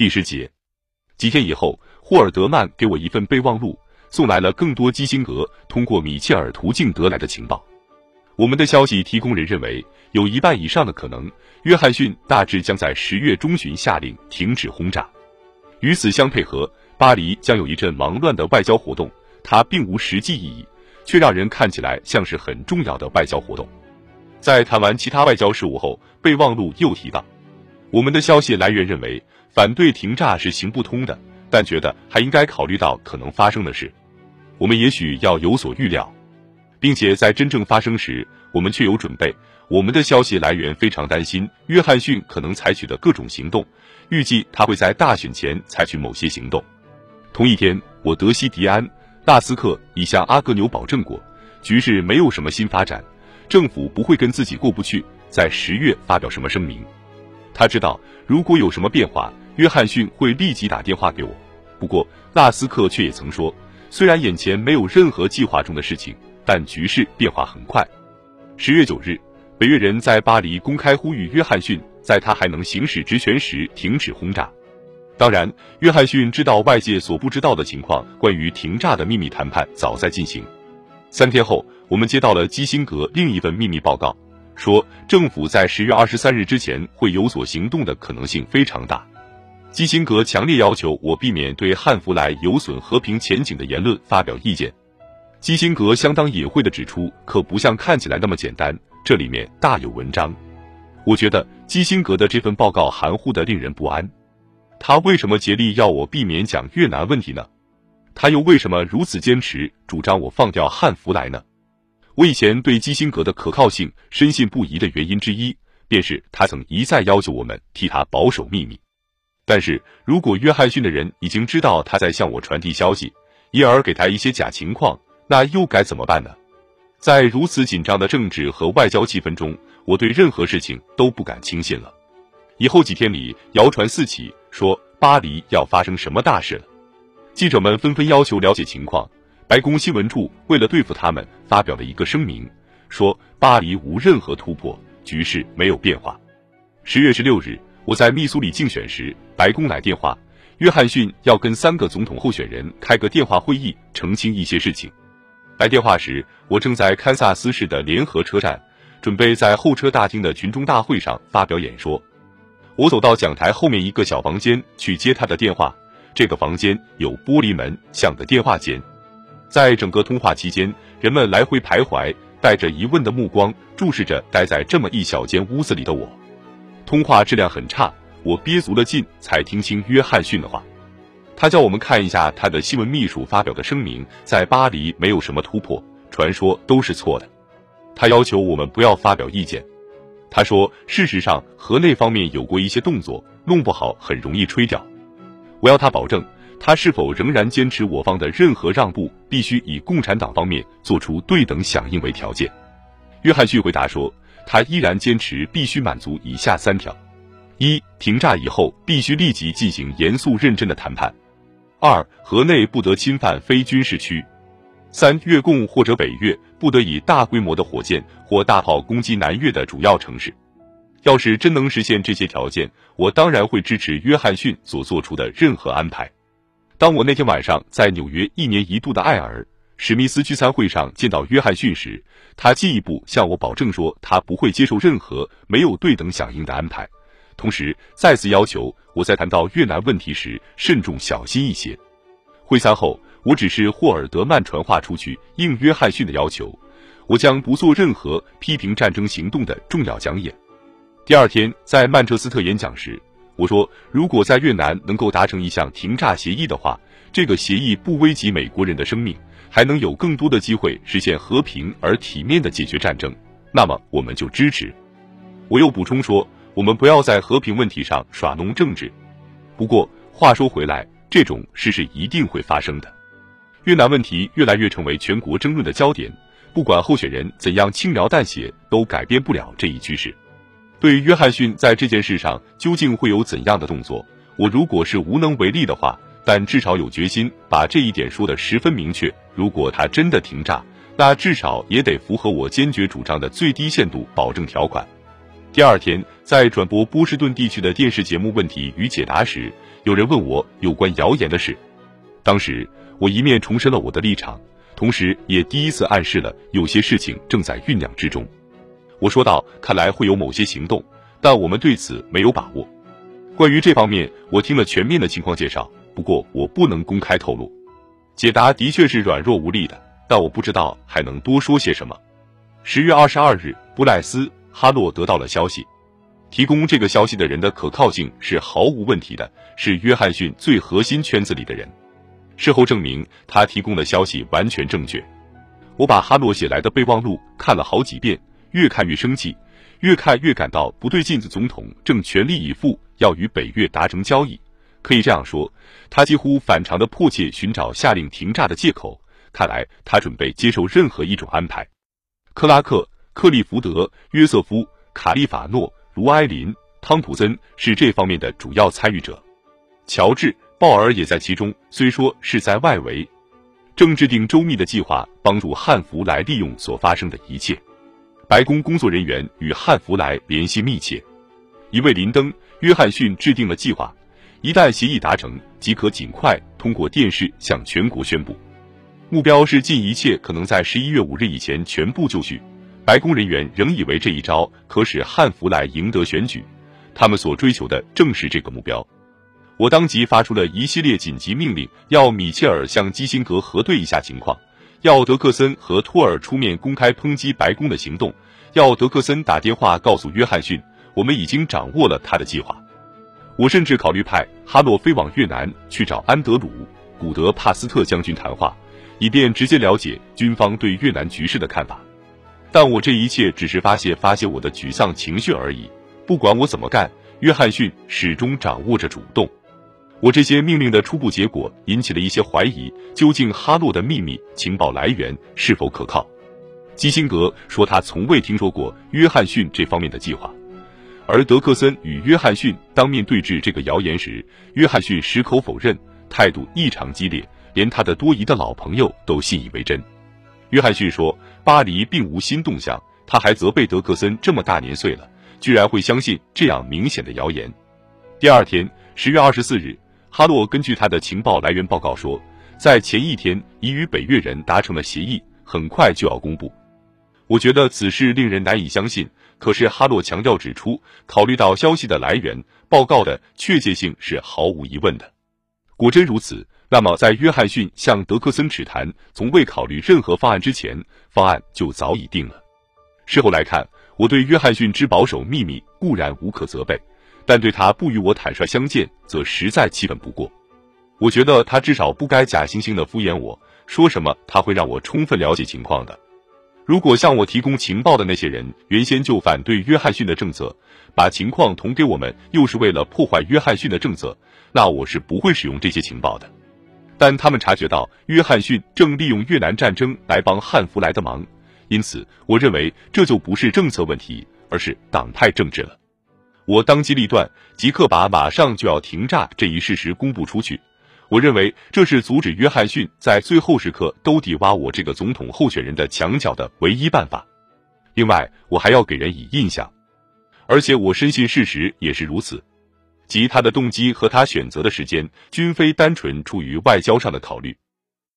第十节，几天以后，霍尔德曼给我一份备忘录，送来了更多基辛格通过米切尔途径得来的情报。我们的消息提供人认为，有一半以上的可能，约翰逊大致将在十月中旬下令停止轰炸。与此相配合，巴黎将有一阵忙乱的外交活动，它并无实际意义，却让人看起来像是很重要的外交活动。在谈完其他外交事务后，备忘录又提到，我们的消息来源认为。反对停炸是行不通的，但觉得还应该考虑到可能发生的事。我们也许要有所预料，并且在真正发生时，我们却有准备。我们的消息来源非常担心约翰逊可能采取的各种行动，预计他会在大选前采取某些行动。同一天，我德西迪安·纳斯克已向阿格纽保证过，局势没有什么新发展，政府不会跟自己过不去，在十月发表什么声明。他知道，如果有什么变化。约翰逊会立即打电话给我，不过纳斯克却也曾说，虽然眼前没有任何计划中的事情，但局势变化很快。十月九日，北约人在巴黎公开呼吁约翰逊在他还能行使职权时停止轰炸。当然，约翰逊知道外界所不知道的情况，关于停炸的秘密谈判早在进行。三天后，我们接到了基辛格另一份秘密报告，说政府在十月二十三日之前会有所行动的可能性非常大。基辛格强烈要求我避免对汉弗莱有损和平前景的言论发表意见。基辛格相当隐晦地指出，可不像看起来那么简单，这里面大有文章。我觉得基辛格的这份报告含糊的令人不安。他为什么竭力要我避免讲越南问题呢？他又为什么如此坚持主张我放掉汉弗莱呢？我以前对基辛格的可靠性深信不疑的原因之一，便是他曾一再要求我们替他保守秘密。但是如果约翰逊的人已经知道他在向我传递消息，因而给他一些假情况，那又该怎么办呢？在如此紧张的政治和外交气氛中，我对任何事情都不敢轻信了。以后几天里，谣传四起，说巴黎要发生什么大事了。记者们纷纷要求了解情况。白宫新闻处为了对付他们，发表了一个声明，说巴黎无任何突破，局势没有变化。十月十六日。我在密苏里竞选时，白宫来电话，约翰逊要跟三个总统候选人开个电话会议，澄清一些事情。来电话时，我正在堪萨斯市的联合车站，准备在候车大厅的群众大会上发表演说。我走到讲台后面一个小房间去接他的电话，这个房间有玻璃门，像个电话间。在整个通话期间，人们来回徘徊，带着疑问的目光注视着待在这么一小间屋子里的我。通话质量很差，我憋足了劲才听清约翰逊的话。他叫我们看一下他的新闻秘书发表的声明，在巴黎没有什么突破，传说都是错的。他要求我们不要发表意见。他说，事实上河内方面有过一些动作，弄不好很容易吹掉。我要他保证，他是否仍然坚持我方的任何让步必须以共产党方面做出对等响应为条件。约翰逊回答说。他依然坚持必须满足以下三条：一、停炸以后必须立即进行严肃认真的谈判；二、河内不得侵犯非军事区；三、越共或者北越不得以大规模的火箭或大炮攻击南越的主要城市。要是真能实现这些条件，我当然会支持约翰逊所做出的任何安排。当我那天晚上在纽约一年一度的艾尔。史密斯聚餐会上见到约翰逊时，他进一步向我保证说，他不会接受任何没有对等响应的安排，同时再次要求我在谈到越南问题时慎重小心一些。会餐后，我只是霍尔德曼传话出去应约翰逊的要求，我将不做任何批评战争行动的重要讲演。第二天在曼彻斯特演讲时，我说，如果在越南能够达成一项停炸协议的话，这个协议不危及美国人的生命。还能有更多的机会实现和平而体面的解决战争，那么我们就支持。我又补充说，我们不要在和平问题上耍弄政治。不过话说回来，这种事是一定会发生的。越南问题越来越成为全国争论的焦点，不管候选人怎样轻描淡写，都改变不了这一趋势。对约翰逊在这件事上究竟会有怎样的动作，我如果是无能为力的话。但至少有决心把这一点说得十分明确。如果他真的停炸，那至少也得符合我坚决主张的最低限度保证条款。第二天，在转播波士顿地区的电视节目《问题与解答》时，有人问我有关谣言的事。当时，我一面重申了我的立场，同时也第一次暗示了有些事情正在酝酿之中。我说道：“看来会有某些行动，但我们对此没有把握。”关于这方面，我听了全面的情况介绍，不过我不能公开透露。解答的确是软弱无力的，但我不知道还能多说些什么。十月二十二日，布莱斯。哈洛得到了消息，提供这个消息的人的可靠性是毫无问题的，是约翰逊最核心圈子里的人。事后证明，他提供的消息完全正确。我把哈洛写来的备忘录看了好几遍，越看越生气，越看越感到不对劲的。总统正全力以赴要与北越达成交易，可以这样说，他几乎反常的迫切寻找下令停炸的借口。看来他准备接受任何一种安排。克拉克。克利福德、约瑟夫、卡利法诺、卢埃林、汤普森是这方面的主要参与者，乔治·鲍尔也在其中，虽说是在外围。正制定周密的计划，帮助汉弗莱利用所发生的一切。白宫工作人员与汉弗莱联系密切。一位林登·约翰逊制定了计划，一旦协议达成，即可尽快通过电视向全国宣布。目标是尽一切可能在十一月五日以前全部就绪。白宫人员仍以为这一招可使汉弗莱赢得选举，他们所追求的正是这个目标。我当即发出了一系列紧急命令，要米切尔向基辛格核对一下情况，要德克森和托尔出面公开抨击白宫的行动，要德克森打电话告诉约翰逊，我们已经掌握了他的计划。我甚至考虑派哈洛飞往越南去找安德鲁·古德帕斯特将军谈话，以便直接了解军方对越南局势的看法。但我这一切只是发泄发泄我的沮丧情绪而已。不管我怎么干，约翰逊始终掌握着主动。我这些命令的初步结果引起了一些怀疑：究竟哈洛的秘密情报来源是否可靠？基辛格说他从未听说过约翰逊这方面的计划。而德克森与约翰逊当面对质这个谣言时，约翰逊矢口否认，态度异常激烈，连他的多疑的老朋友都信以为真。约翰逊说。巴黎并无新动向，他还责备德克森这么大年岁了，居然会相信这样明显的谣言。第二天，十月二十四日，哈洛根据他的情报来源报告说，在前一天已与北越人达成了协议，很快就要公布。我觉得此事令人难以相信，可是哈洛强调指出，考虑到消息的来源，报告的确切性是毫无疑问的。果真如此。那么，在约翰逊向德克森指谈从未考虑任何方案之前，方案就早已定了。事后来看，我对约翰逊之保守秘密固然无可责备，但对他不与我坦率相见，则实在气愤不过。我觉得他至少不该假惺惺的敷衍我，说什么他会让我充分了解情况的。如果向我提供情报的那些人原先就反对约翰逊的政策，把情况捅给我们，又是为了破坏约翰逊的政策，那我是不会使用这些情报的。但他们察觉到约翰逊正利用越南战争来帮汉弗莱的忙，因此我认为这就不是政策问题，而是党派政治了。我当机立断，即刻把马上就要停炸这一事实公布出去。我认为这是阻止约翰逊在最后时刻兜底挖我这个总统候选人的墙角的唯一办法。另外，我还要给人以印象，而且我深信事实也是如此。即他的动机和他选择的时间，均非单纯出于外交上的考虑。